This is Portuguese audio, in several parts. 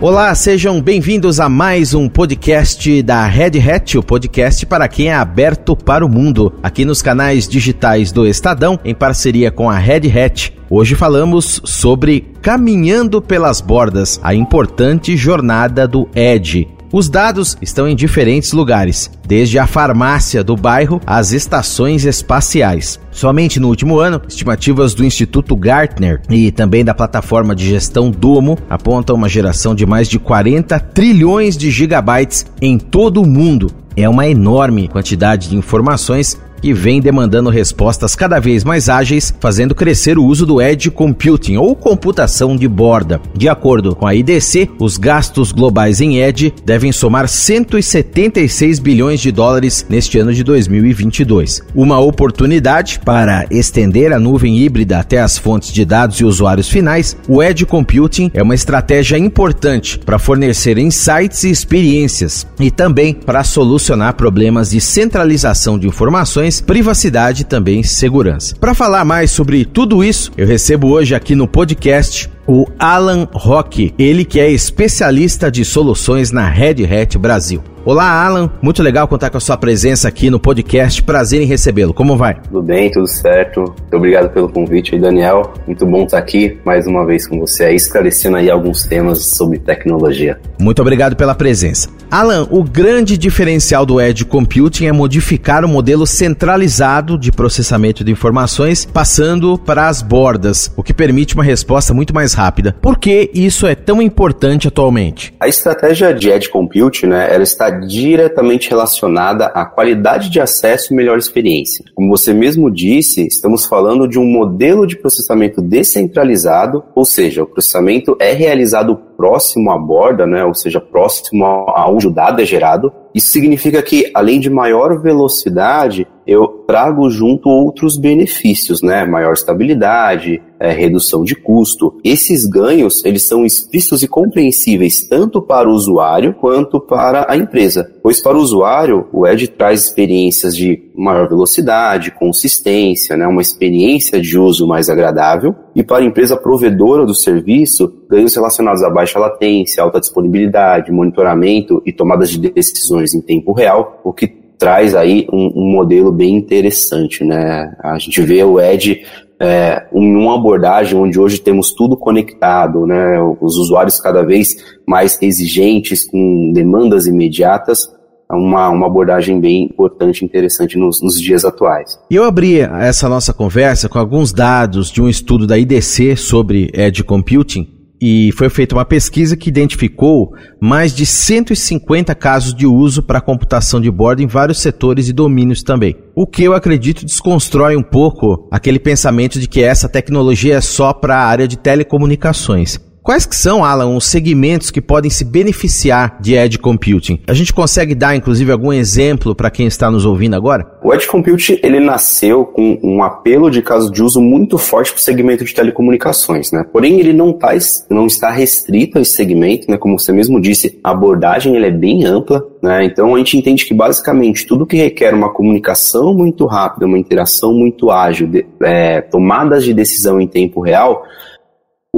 Olá, sejam bem-vindos a mais um podcast da Red Hat, o podcast para quem é aberto para o mundo, aqui nos canais digitais do Estadão, em parceria com a Red Hat. Hoje falamos sobre Caminhando pelas Bordas, a importante jornada do Edge. Os dados estão em diferentes lugares, desde a farmácia do bairro às estações espaciais. Somente no último ano, estimativas do Instituto Gartner e também da plataforma de gestão Domo apontam uma geração de mais de 40 trilhões de gigabytes em todo o mundo. É uma enorme quantidade de informações que vem demandando respostas cada vez mais ágeis, fazendo crescer o uso do Edge Computing ou computação de borda. De acordo com a IDC, os gastos globais em Edge devem somar 176 bilhões de dólares neste ano de 2022. Uma oportunidade para estender a nuvem híbrida até as fontes de dados e usuários finais, o Edge Computing é uma estratégia importante para fornecer insights e experiências e também para solucionar problemas de centralização de informações privacidade e também segurança. Para falar mais sobre tudo isso, eu recebo hoje aqui no podcast o Alan Rock, ele que é especialista de soluções na Red Hat Brasil. Olá, Alan. Muito legal contar com a sua presença aqui no podcast. Prazer em recebê-lo. Como vai? Tudo bem, tudo certo. Muito obrigado pelo convite aí, Daniel. Muito bom estar aqui mais uma vez com você aí, esclarecendo aí alguns temas sobre tecnologia. Muito obrigado pela presença. Alan, o grande diferencial do Edge Computing é modificar o modelo centralizado de processamento de informações, passando para as bordas, o que permite uma resposta muito mais rápida. Por que isso é tão importante atualmente? A estratégia de Edge Computing, né, ela está diretamente relacionada à qualidade de acesso e melhor experiência. Como você mesmo disse, estamos falando de um modelo de processamento descentralizado, ou seja, o processamento é realizado próximo à borda, né, ou seja, próximo aonde o dado é gerado. Isso significa que, além de maior velocidade, eu trago junto outros benefícios, né? Maior estabilidade, é, redução de custo. Esses ganhos, eles são explícitos e compreensíveis tanto para o usuário quanto para a empresa. Pois para o usuário, o Edge traz experiências de maior velocidade, consistência, né? Uma experiência de uso mais agradável. E para a empresa provedora do serviço, ganhos relacionados a baixa latência, alta disponibilidade, monitoramento e tomadas de decisões em tempo real, o que traz aí um, um, modelo bem interessante, né? A gente vê o Edge é, uma abordagem onde hoje temos tudo conectado, né? Os usuários cada vez mais exigentes, com demandas imediatas, uma, uma abordagem bem importante e interessante nos, nos, dias atuais. E eu abri essa nossa conversa com alguns dados de um estudo da IDC sobre Edge Computing, e foi feita uma pesquisa que identificou mais de 150 casos de uso para computação de bordo em vários setores e domínios também. O que eu acredito desconstrói um pouco aquele pensamento de que essa tecnologia é só para a área de telecomunicações. Quais que são, Alan, os segmentos que podem se beneficiar de Edge Computing? A gente consegue dar, inclusive, algum exemplo para quem está nos ouvindo agora? O Edge Computing, ele nasceu com um apelo de caso de uso muito forte para o segmento de telecomunicações, né? Porém, ele não, tá, não está restrito a esse segmento, né? Como você mesmo disse, a abordagem ele é bem ampla, né? Então, a gente entende que, basicamente, tudo que requer uma comunicação muito rápida, uma interação muito ágil, de, é, tomadas de decisão em tempo real,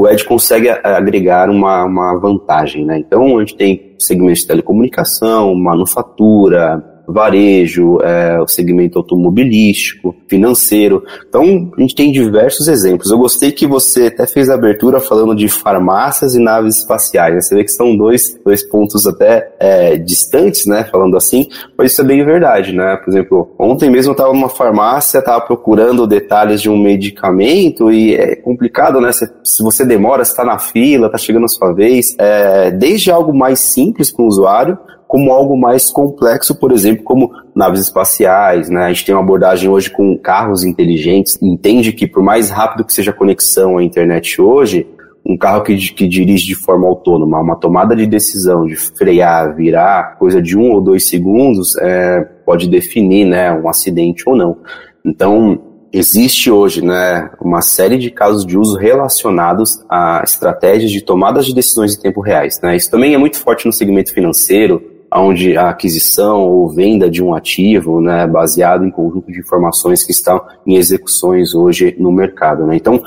o Edge consegue agregar uma, uma vantagem, né? Então, a gente tem segmentos de telecomunicação, manufatura, varejo, é, o segmento automobilístico, financeiro. Então, a gente tem diversos exemplos. Eu gostei que você até fez a abertura falando de farmácias e naves espaciais. Né? Você vê que são dois, dois pontos até é, distantes, né? Falando assim, mas isso é bem verdade, né? Por exemplo, ontem mesmo eu estava numa farmácia, estava procurando detalhes de um medicamento e é complicado, né? Se, se você demora, está na fila, está chegando a sua vez. É, desde algo mais simples para o usuário, como algo mais complexo, por exemplo, como naves espaciais, né? A gente tem uma abordagem hoje com carros inteligentes, entende que por mais rápido que seja a conexão à internet hoje, um carro que, que dirige de forma autônoma, uma tomada de decisão de frear, virar, coisa de um ou dois segundos, é, pode definir, né, um acidente ou não. Então, existe hoje né, uma série de casos de uso relacionados a estratégias de tomadas de decisões em tempo reais. Né? Isso também é muito forte no segmento financeiro, onde a aquisição ou venda de um ativo, né, baseado em conjunto de informações que estão em execuções hoje no mercado. Né? Então,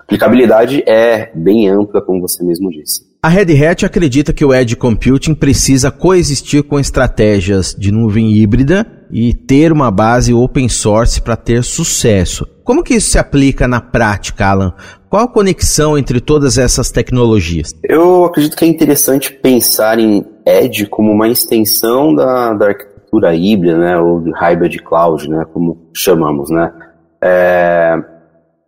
aplicabilidade é bem ampla, como você mesmo disse. A Red Hat acredita que o Edge Computing precisa coexistir com estratégias de nuvem híbrida e ter uma base open source para ter sucesso. Como que isso se aplica na prática, Alan? Qual a conexão entre todas essas tecnologias? Eu acredito que é interessante pensar em Edge como uma extensão da, da arquitetura híbrida, né, ou de hybrid cloud, né, como chamamos, né. É,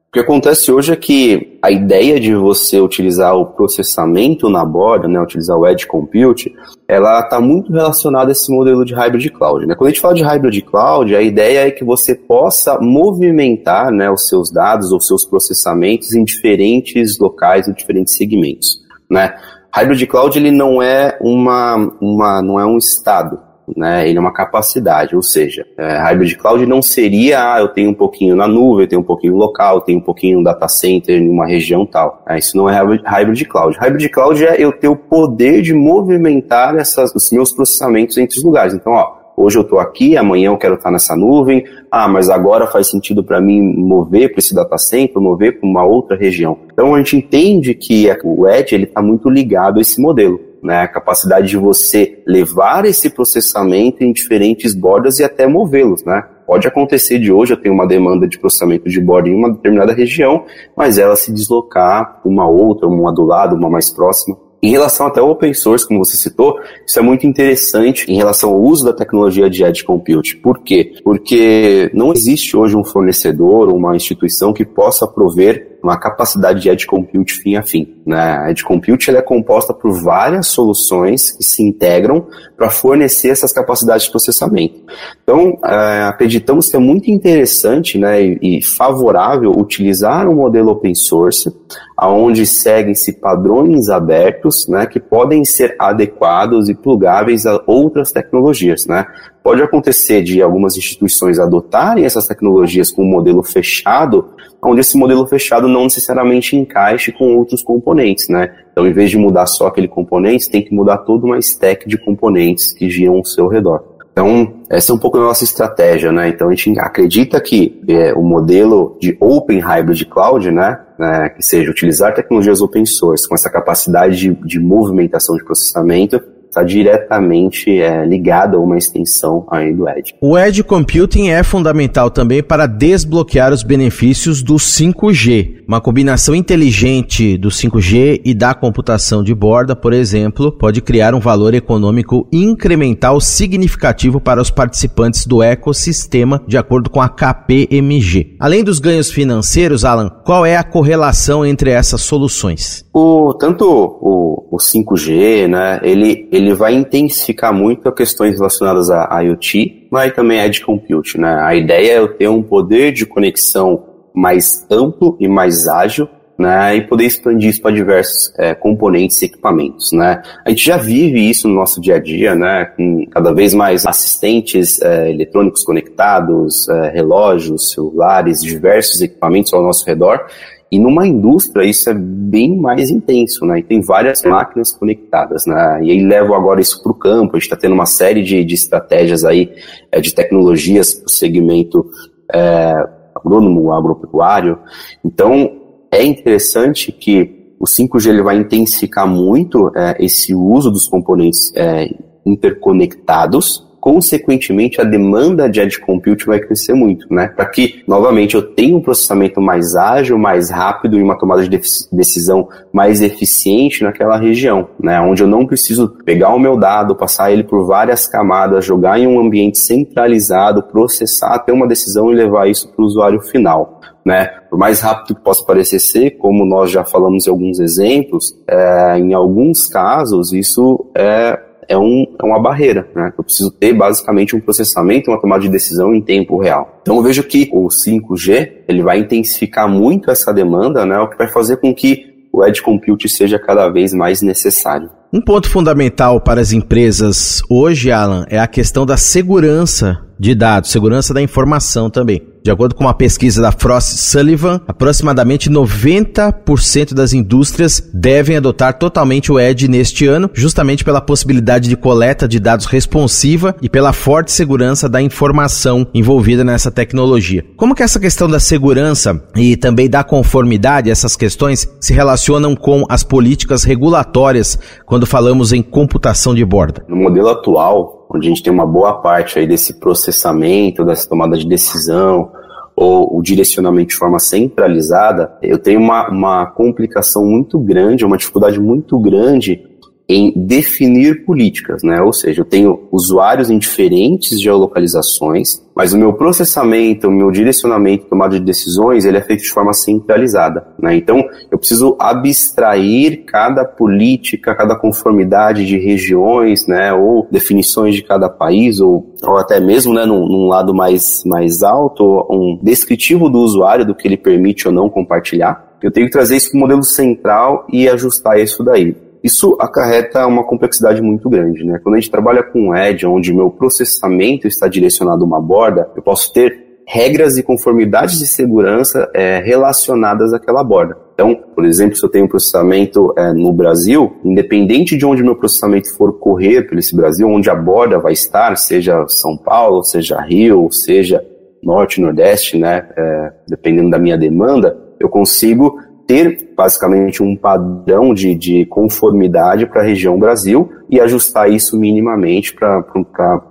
o que acontece hoje é que a ideia de você utilizar o processamento na borda, né, utilizar o Edge Compute, ela está muito relacionada a esse modelo de hybrid cloud. Né? Quando a gente fala de hybrid cloud, a ideia é que você possa movimentar né, os seus dados ou seus processamentos em diferentes locais, em diferentes segmentos. Né? Hybrid cloud ele não é uma, uma não é um estado, né? Ele é uma capacidade, ou seja, é, hybrid cloud não seria, ah, eu tenho um pouquinho na nuvem, eu tenho um pouquinho local, eu tenho um pouquinho no data center em uma região tal. É, isso não é hybrid cloud. Hybrid cloud é eu ter o poder de movimentar essas, os meus processamentos entre os lugares. Então, ó, hoje eu estou aqui, amanhã eu quero estar nessa nuvem, ah, mas agora faz sentido para mim mover para esse data center, mover para uma outra região. Então a gente entende que o Edge ele está muito ligado a esse modelo né? A capacidade de você levar esse processamento em diferentes bordas e até movê-los, né? Pode acontecer de hoje eu tenho uma demanda de processamento de borda em uma determinada região, mas ela se deslocar uma outra, uma do lado, uma mais próxima. Em relação até ao open source, como você citou, isso é muito interessante em relação ao uso da tecnologia de Edge Compute. Por quê? Porque não existe hoje um fornecedor ou uma instituição que possa prover uma capacidade de Edge Compute fim a fim. Né? A Edge Compute é composta por várias soluções que se integram para fornecer essas capacidades de processamento. Então, é, acreditamos que é muito interessante né, e, e favorável utilizar um modelo open source, aonde seguem-se padrões abertos né, que podem ser adequados e plugáveis a outras tecnologias. Né? Pode acontecer de algumas instituições adotarem essas tecnologias com um modelo fechado, onde esse modelo fechado não necessariamente encaixe com outros componentes, né? Então, em vez de mudar só aquele componente, tem que mudar toda uma stack de componentes que giram ao seu redor. Então, essa é um pouco a nossa estratégia, né? Então, a gente acredita que é, o modelo de Open Hybrid Cloud, né, né, que seja utilizar tecnologias open source com essa capacidade de, de movimentação de processamento, está diretamente é, ligado a uma extensão aí do Edge. O Edge Computing é fundamental também para desbloquear os benefícios do 5G. Uma combinação inteligente do 5G e da computação de borda, por exemplo, pode criar um valor econômico incremental significativo para os participantes do ecossistema, de acordo com a KPMG. Além dos ganhos financeiros, Alan, qual é a correlação entre essas soluções? O, tanto o, o 5G, né, ele, ele ele vai intensificar muito questões relacionadas a IoT, mas também Edge Compute. Né? A ideia é eu ter um poder de conexão mais amplo e mais ágil, né, e poder expandir isso para diversos é, componentes e equipamentos, né. A gente já vive isso no nosso dia a dia, né, com cada vez mais assistentes é, eletrônicos conectados, é, relógios, celulares, diversos equipamentos ao nosso redor, e numa indústria isso é bem mais intenso, né? E tem várias máquinas conectadas, né? E aí levo agora isso para o campo. A gente está tendo uma série de, de estratégias aí é, de tecnologias para o segmento é, agrônomo, agropecuário. Então é interessante que o 5G ele vai intensificar muito é, esse uso dos componentes é, interconectados consequentemente a demanda de edge compute vai crescer muito, né? Para que, novamente, eu tenha um processamento mais ágil, mais rápido e uma tomada de decisão mais eficiente naquela região, né? Onde eu não preciso pegar o meu dado, passar ele por várias camadas, jogar em um ambiente centralizado, processar, ter uma decisão e levar isso para o usuário final. Né? Por mais rápido que possa parecer ser, como nós já falamos em alguns exemplos, é, em alguns casos isso é é, um, é uma barreira, né? Eu preciso ter basicamente um processamento, uma tomada de decisão em tempo real. Então eu vejo que o 5G ele vai intensificar muito essa demanda, né? O que vai fazer com que o edge compute seja cada vez mais necessário. Um ponto fundamental para as empresas hoje, Alan, é a questão da segurança de dados, segurança da informação também. De acordo com uma pesquisa da Frost Sullivan, aproximadamente 90% das indústrias devem adotar totalmente o Edge neste ano, justamente pela possibilidade de coleta de dados responsiva e pela forte segurança da informação envolvida nessa tecnologia. Como que essa questão da segurança e também da conformidade, essas questões se relacionam com as políticas regulatórias quando falamos em computação de borda? No modelo atual, onde a gente tem uma boa parte aí desse processamento, dessa tomada de decisão, ou o direcionamento de forma centralizada, eu tenho uma, uma complicação muito grande, uma dificuldade muito grande em definir políticas, né? Ou seja, eu tenho usuários em diferentes geolocalizações, mas o meu processamento, o meu direcionamento, tomada de decisões, ele é feito de forma centralizada, né? Então, eu preciso abstrair cada política, cada conformidade de regiões, né? Ou definições de cada país, ou, ou até mesmo, né, num, num lado mais, mais alto, um descritivo do usuário, do que ele permite ou não compartilhar. Eu tenho que trazer isso para o modelo central e ajustar isso daí. Isso acarreta uma complexidade muito grande, né? Quando a gente trabalha com Edge, onde meu processamento está direcionado a uma borda, eu posso ter regras e conformidades de segurança é, relacionadas àquela borda. Então, por exemplo, se eu tenho um processamento é, no Brasil, independente de onde meu processamento for correr pelo esse Brasil, onde a borda vai estar, seja São Paulo, seja Rio, seja Norte, Nordeste, né, é, dependendo da minha demanda, eu consigo ter basicamente um padrão de, de conformidade para a região Brasil e ajustar isso minimamente para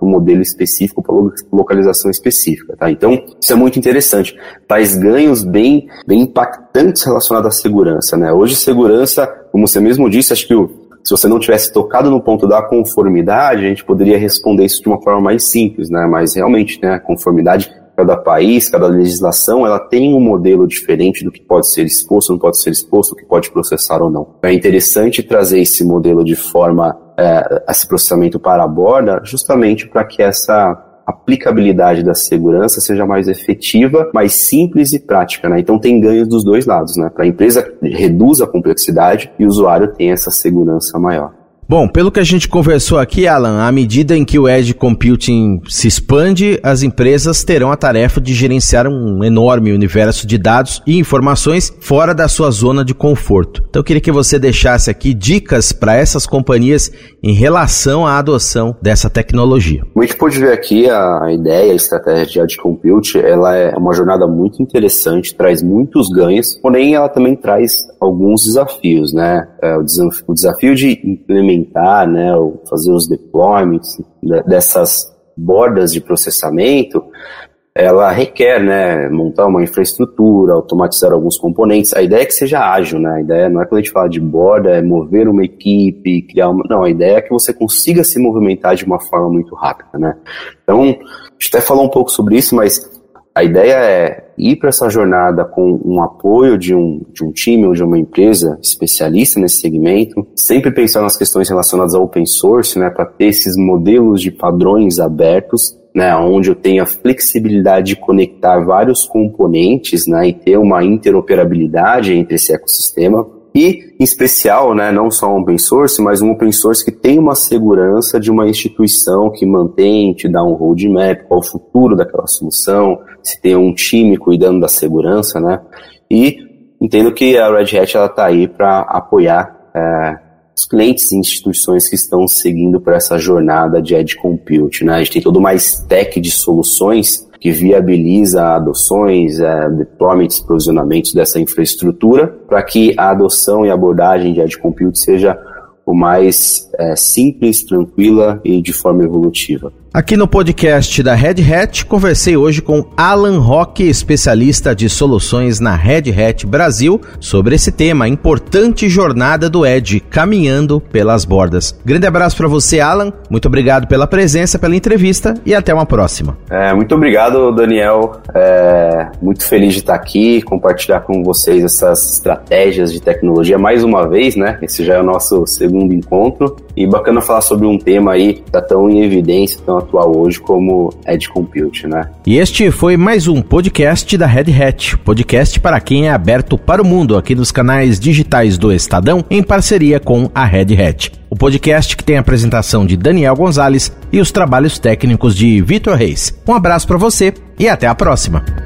o modelo específico, para localização específica. Tá? Então, isso é muito interessante. Tais ganhos bem, bem impactantes relacionados à segurança. Né? Hoje, segurança, como você mesmo disse, acho que o, se você não tivesse tocado no ponto da conformidade, a gente poderia responder isso de uma forma mais simples, né? Mas realmente, né, a conformidade cada país, cada legislação, ela tem um modelo diferente do que pode ser exposto, não pode ser exposto, o que pode processar ou não. É interessante trazer esse modelo de forma, é, esse processamento para a borda, justamente para que essa aplicabilidade da segurança seja mais efetiva, mais simples e prática, né? Então tem ganhos dos dois lados, né? Para a empresa reduz a complexidade e o usuário tem essa segurança maior. Bom, pelo que a gente conversou aqui, Alan, à medida em que o Edge Computing se expande, as empresas terão a tarefa de gerenciar um enorme universo de dados e informações fora da sua zona de conforto. Então eu queria que você deixasse aqui dicas para essas companhias em relação à adoção dessa tecnologia. Como a gente pode ver aqui, a ideia, a estratégia de Edge Compute, ela é uma jornada muito interessante, traz muitos ganhos, porém ela também traz alguns desafios, né? É, o desafio de implementar implementar, né, ou fazer os deployments dessas bordas de processamento, ela requer, né, montar uma infraestrutura, automatizar alguns componentes. A ideia é que seja ágil, né? A ideia não é quando a gente fala de borda, é mover uma equipe, criar uma... Não, a ideia é que você consiga se movimentar de uma forma muito rápida, né? Então, a gente até falou um pouco sobre isso, mas a ideia é ir para essa jornada com um apoio de um, de um time ou de uma empresa especialista nesse segmento, sempre pensar nas questões relacionadas ao open source, né, para ter esses modelos de padrões abertos, né, onde eu tenho a flexibilidade de conectar vários componentes, né, e ter uma interoperabilidade entre esse ecossistema, e, em especial, né, não só um open source, mas um open source que tem uma segurança de uma instituição que mantém, te dá um roadmap, qual o futuro daquela solução, se tem um time cuidando da segurança, né? E entendo que a Red Hat está aí para apoiar é, os clientes e instituições que estão seguindo por essa jornada de Edge Compute, né? A gente tem todo uma stack de soluções que viabiliza adoções, é, deployments, provisionamentos dessa infraestrutura para que a adoção e abordagem de Edge Compute seja o mais é, simples, tranquila e de forma evolutiva. Aqui no podcast da Red Hat, conversei hoje com Alan Roque, especialista de soluções na Red Hat Brasil, sobre esse tema, a importante jornada do Edge, caminhando pelas bordas. Grande abraço para você, Alan. Muito obrigado pela presença, pela entrevista e até uma próxima. É, muito obrigado, Daniel. É, muito feliz de estar aqui, compartilhar com vocês essas estratégias de tecnologia mais uma vez, né? Esse já é o nosso segundo encontro e bacana falar sobre um tema aí que está tão em evidência, tão atuar hoje como Edge Compute, né? E este foi mais um podcast da Red Hat, podcast para quem é aberto para o mundo aqui nos canais digitais do Estadão, em parceria com a Red Hat. O podcast que tem a apresentação de Daniel Gonzalez e os trabalhos técnicos de Vitor Reis. Um abraço para você e até a próxima.